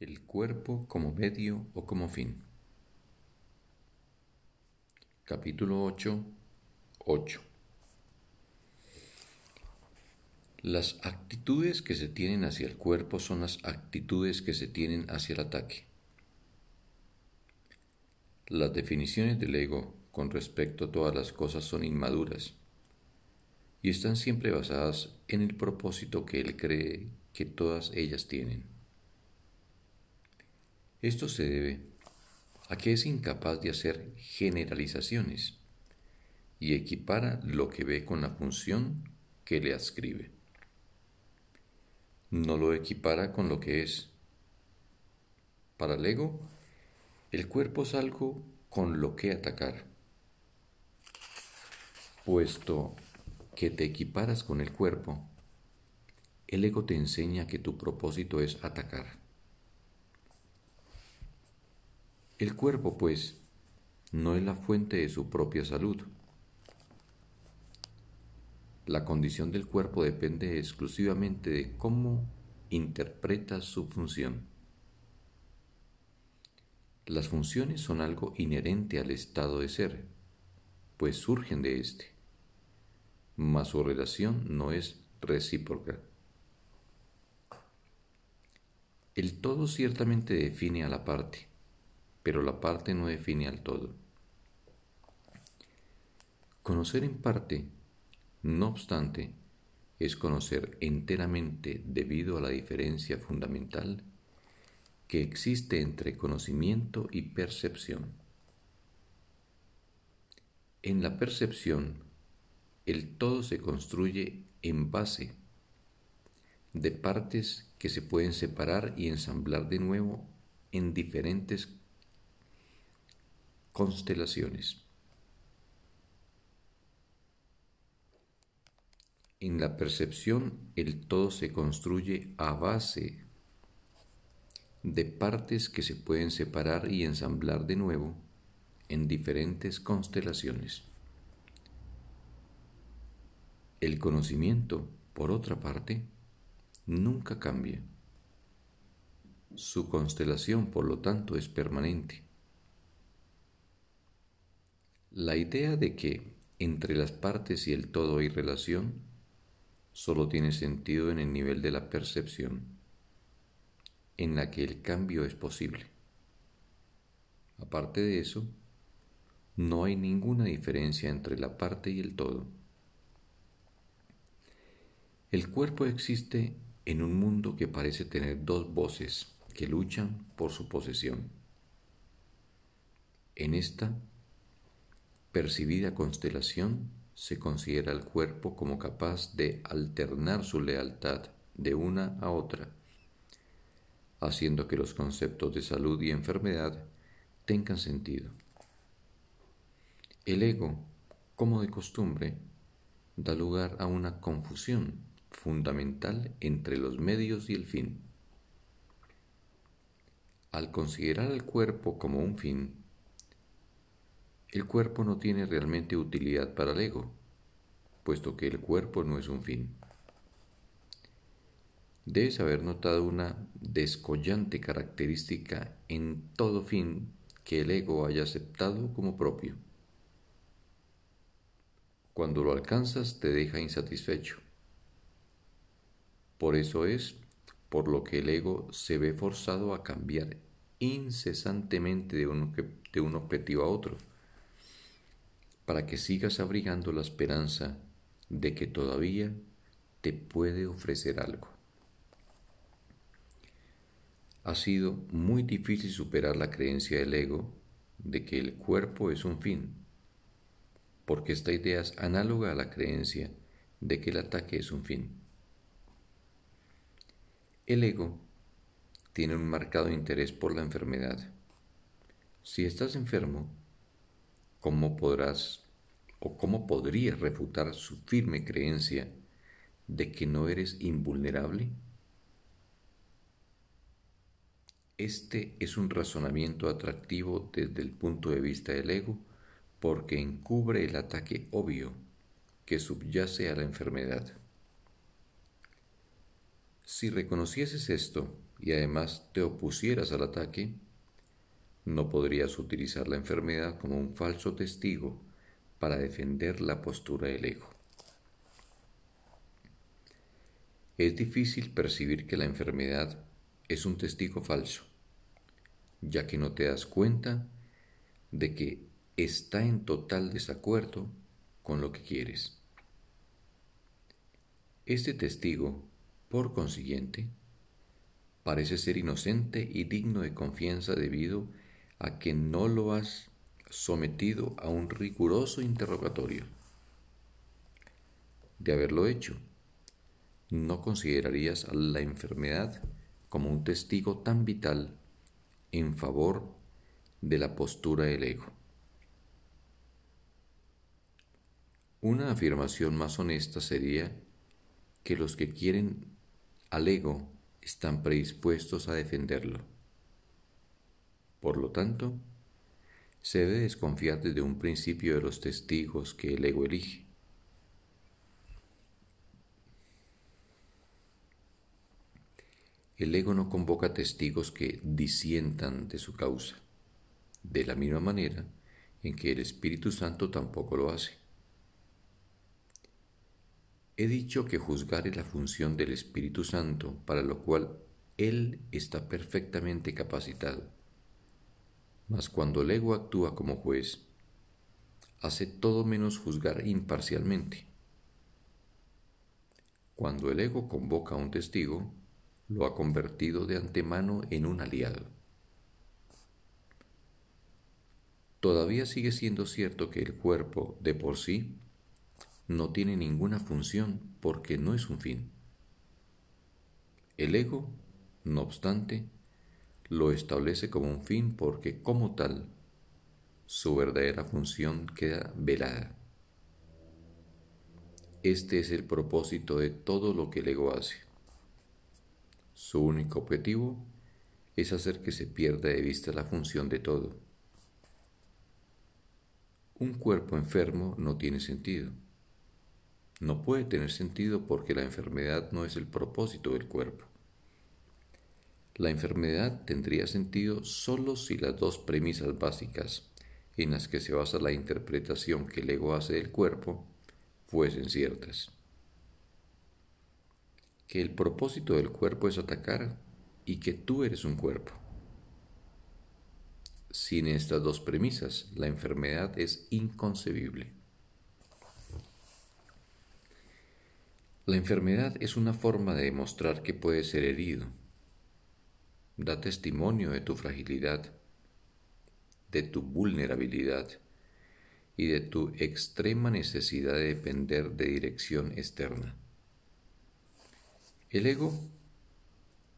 El cuerpo como medio o como fin. Capítulo 8. 8. Las actitudes que se tienen hacia el cuerpo son las actitudes que se tienen hacia el ataque. Las definiciones del ego con respecto a todas las cosas son inmaduras y están siempre basadas en el propósito que él cree que todas ellas tienen. Esto se debe a que es incapaz de hacer generalizaciones y equipara lo que ve con la función que le adscribe. No lo equipara con lo que es. Para el ego, el cuerpo es algo con lo que atacar. Puesto que te equiparas con el cuerpo, el ego te enseña que tu propósito es atacar. El cuerpo, pues, no es la fuente de su propia salud. La condición del cuerpo depende exclusivamente de cómo interpreta su función. Las funciones son algo inherente al estado de ser, pues surgen de éste, mas su relación no es recíproca. El todo ciertamente define a la parte, pero la parte no define al todo. Conocer en parte, no obstante, es conocer enteramente debido a la diferencia fundamental que existe entre conocimiento y percepción. En la percepción, el todo se construye en base de partes que se pueden separar y ensamblar de nuevo en diferentes constelaciones. En la percepción el todo se construye a base de partes que se pueden separar y ensamblar de nuevo en diferentes constelaciones. El conocimiento, por otra parte, nunca cambia. Su constelación, por lo tanto, es permanente. La idea de que entre las partes y el todo hay relación solo tiene sentido en el nivel de la percepción, en la que el cambio es posible. Aparte de eso, no hay ninguna diferencia entre la parte y el todo. El cuerpo existe en un mundo que parece tener dos voces que luchan por su posesión. En esta percibida constelación se considera al cuerpo como capaz de alternar su lealtad de una a otra, haciendo que los conceptos de salud y enfermedad tengan sentido. El ego, como de costumbre, da lugar a una confusión fundamental entre los medios y el fin. Al considerar al cuerpo como un fin, el cuerpo no tiene realmente utilidad para el ego, puesto que el cuerpo no es un fin. Debes haber notado una descollante característica en todo fin que el ego haya aceptado como propio. Cuando lo alcanzas te deja insatisfecho. Por eso es por lo que el ego se ve forzado a cambiar incesantemente de un, de un objetivo a otro para que sigas abrigando la esperanza de que todavía te puede ofrecer algo. Ha sido muy difícil superar la creencia del ego de que el cuerpo es un fin, porque esta idea es análoga a la creencia de que el ataque es un fin. El ego tiene un marcado interés por la enfermedad. Si estás enfermo, ¿cómo podrás o cómo podrías refutar su firme creencia de que no eres invulnerable? Este es un razonamiento atractivo desde el punto de vista del ego porque encubre el ataque obvio que subyace a la enfermedad. Si reconocieses esto y además te opusieras al ataque, no podrías utilizar la enfermedad como un falso testigo para defender la postura del ego. Es difícil percibir que la enfermedad es un testigo falso, ya que no te das cuenta de que está en total desacuerdo con lo que quieres. Este testigo, por consiguiente, parece ser inocente y digno de confianza debido a que no lo has sometido a un riguroso interrogatorio. De haberlo hecho, no considerarías a la enfermedad como un testigo tan vital en favor de la postura del ego. Una afirmación más honesta sería que los que quieren al ego están predispuestos a defenderlo. Por lo tanto, se debe desconfiar desde un principio de los testigos que el ego elige. El ego no convoca testigos que disientan de su causa, de la misma manera en que el Espíritu Santo tampoco lo hace. He dicho que juzgar es la función del Espíritu Santo, para lo cual Él está perfectamente capacitado. Mas cuando el ego actúa como juez, hace todo menos juzgar imparcialmente. Cuando el ego convoca a un testigo, lo ha convertido de antemano en un aliado. Todavía sigue siendo cierto que el cuerpo de por sí no tiene ninguna función porque no es un fin. El ego, no obstante, lo establece como un fin porque como tal su verdadera función queda velada. Este es el propósito de todo lo que el ego hace. Su único objetivo es hacer que se pierda de vista la función de todo. Un cuerpo enfermo no tiene sentido. No puede tener sentido porque la enfermedad no es el propósito del cuerpo. La enfermedad tendría sentido solo si las dos premisas básicas en las que se basa la interpretación que el ego hace del cuerpo fuesen ciertas que el propósito del cuerpo es atacar y que tú eres un cuerpo. Sin estas dos premisas, la enfermedad es inconcebible. La enfermedad es una forma de demostrar que puedes ser herido. Da testimonio de tu fragilidad, de tu vulnerabilidad y de tu extrema necesidad de depender de dirección externa. El ego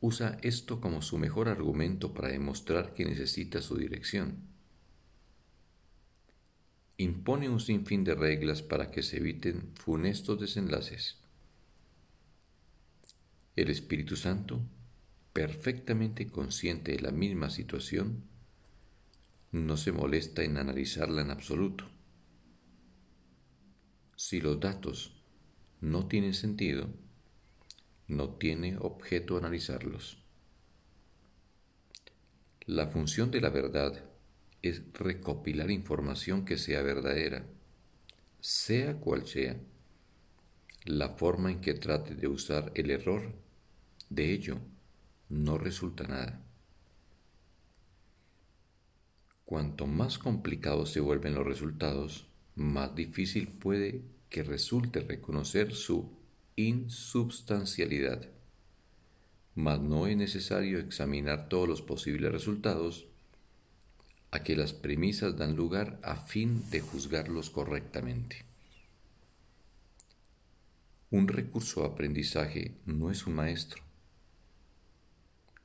usa esto como su mejor argumento para demostrar que necesita su dirección. Impone un sinfín de reglas para que se eviten funestos desenlaces. El Espíritu Santo, perfectamente consciente de la misma situación, no se molesta en analizarla en absoluto. Si los datos no tienen sentido, no tiene objeto analizarlos. La función de la verdad es recopilar información que sea verdadera, sea cual sea la forma en que trate de usar el error, de ello no resulta nada. Cuanto más complicados se vuelven los resultados, más difícil puede que resulte reconocer su insubstancialidad. Mas no es necesario examinar todos los posibles resultados a que las premisas dan lugar a fin de juzgarlos correctamente. Un recurso aprendizaje no es un maestro.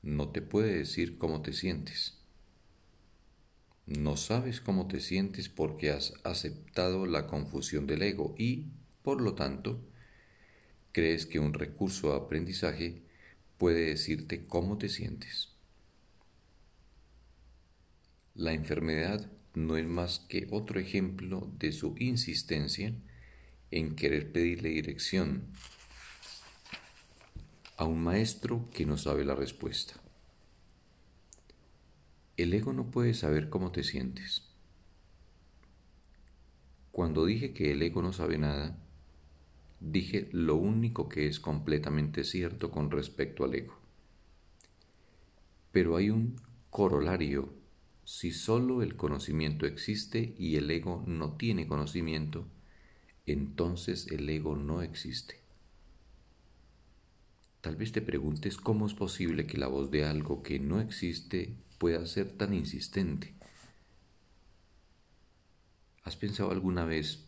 No te puede decir cómo te sientes. No sabes cómo te sientes porque has aceptado la confusión del ego y, por lo tanto, crees que un recurso de aprendizaje puede decirte cómo te sientes. La enfermedad no es más que otro ejemplo de su insistencia en querer pedirle dirección a un maestro que no sabe la respuesta. El ego no puede saber cómo te sientes. Cuando dije que el ego no sabe nada, dije lo único que es completamente cierto con respecto al ego. Pero hay un corolario. Si solo el conocimiento existe y el ego no tiene conocimiento, entonces el ego no existe. Tal vez te preguntes cómo es posible que la voz de algo que no existe pueda ser tan insistente. ¿Has pensado alguna vez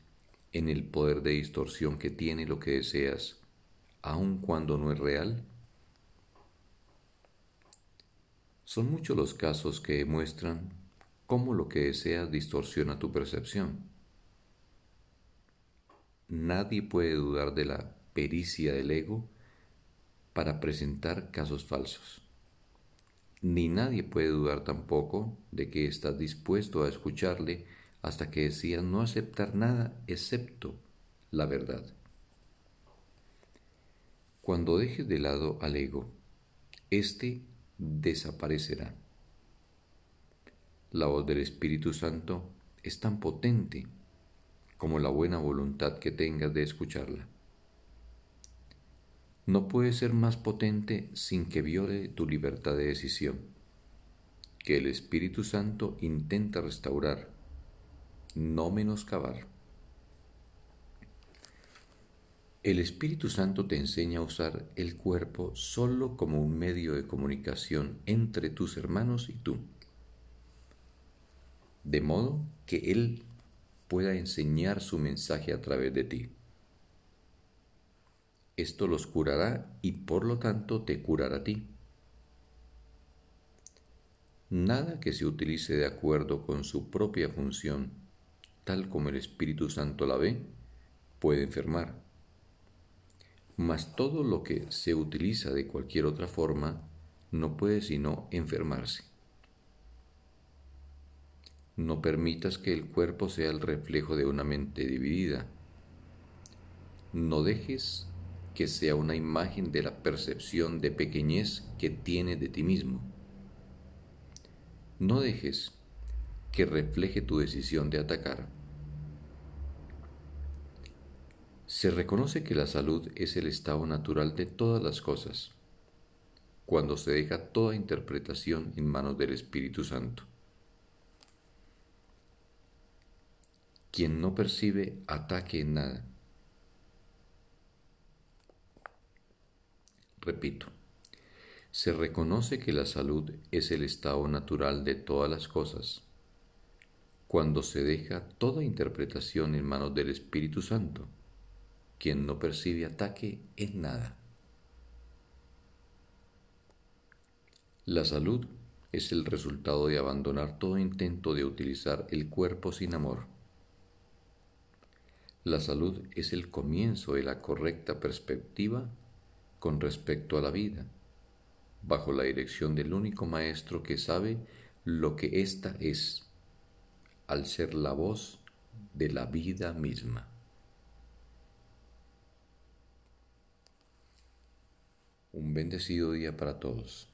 en el poder de distorsión que tiene lo que deseas, aun cuando no es real? Son muchos los casos que demuestran cómo lo que deseas distorsiona tu percepción. Nadie puede dudar de la pericia del ego para presentar casos falsos. Ni nadie puede dudar tampoco de que estás dispuesto a escucharle hasta que decidas no aceptar nada excepto la verdad. Cuando dejes de lado al ego, éste desaparecerá. La voz del Espíritu Santo es tan potente como la buena voluntad que tengas de escucharla no puede ser más potente sin que viole tu libertad de decisión, que el Espíritu Santo intenta restaurar, no menoscabar. El Espíritu Santo te enseña a usar el cuerpo solo como un medio de comunicación entre tus hermanos y tú, de modo que Él pueda enseñar su mensaje a través de ti. Esto los curará y por lo tanto te curará a ti. Nada que se utilice de acuerdo con su propia función, tal como el Espíritu Santo la ve, puede enfermar. Mas todo lo que se utiliza de cualquier otra forma no puede sino enfermarse. No permitas que el cuerpo sea el reflejo de una mente dividida. No dejes que sea una imagen de la percepción de pequeñez que tienes de ti mismo. No dejes que refleje tu decisión de atacar. Se reconoce que la salud es el estado natural de todas las cosas, cuando se deja toda interpretación en manos del Espíritu Santo. Quien no percibe ataque en nada Repito, se reconoce que la salud es el estado natural de todas las cosas cuando se deja toda interpretación en manos del Espíritu Santo, quien no percibe ataque en nada. La salud es el resultado de abandonar todo intento de utilizar el cuerpo sin amor. La salud es el comienzo de la correcta perspectiva con respecto a la vida, bajo la dirección del único Maestro que sabe lo que ésta es, al ser la voz de la vida misma. Un bendecido día para todos.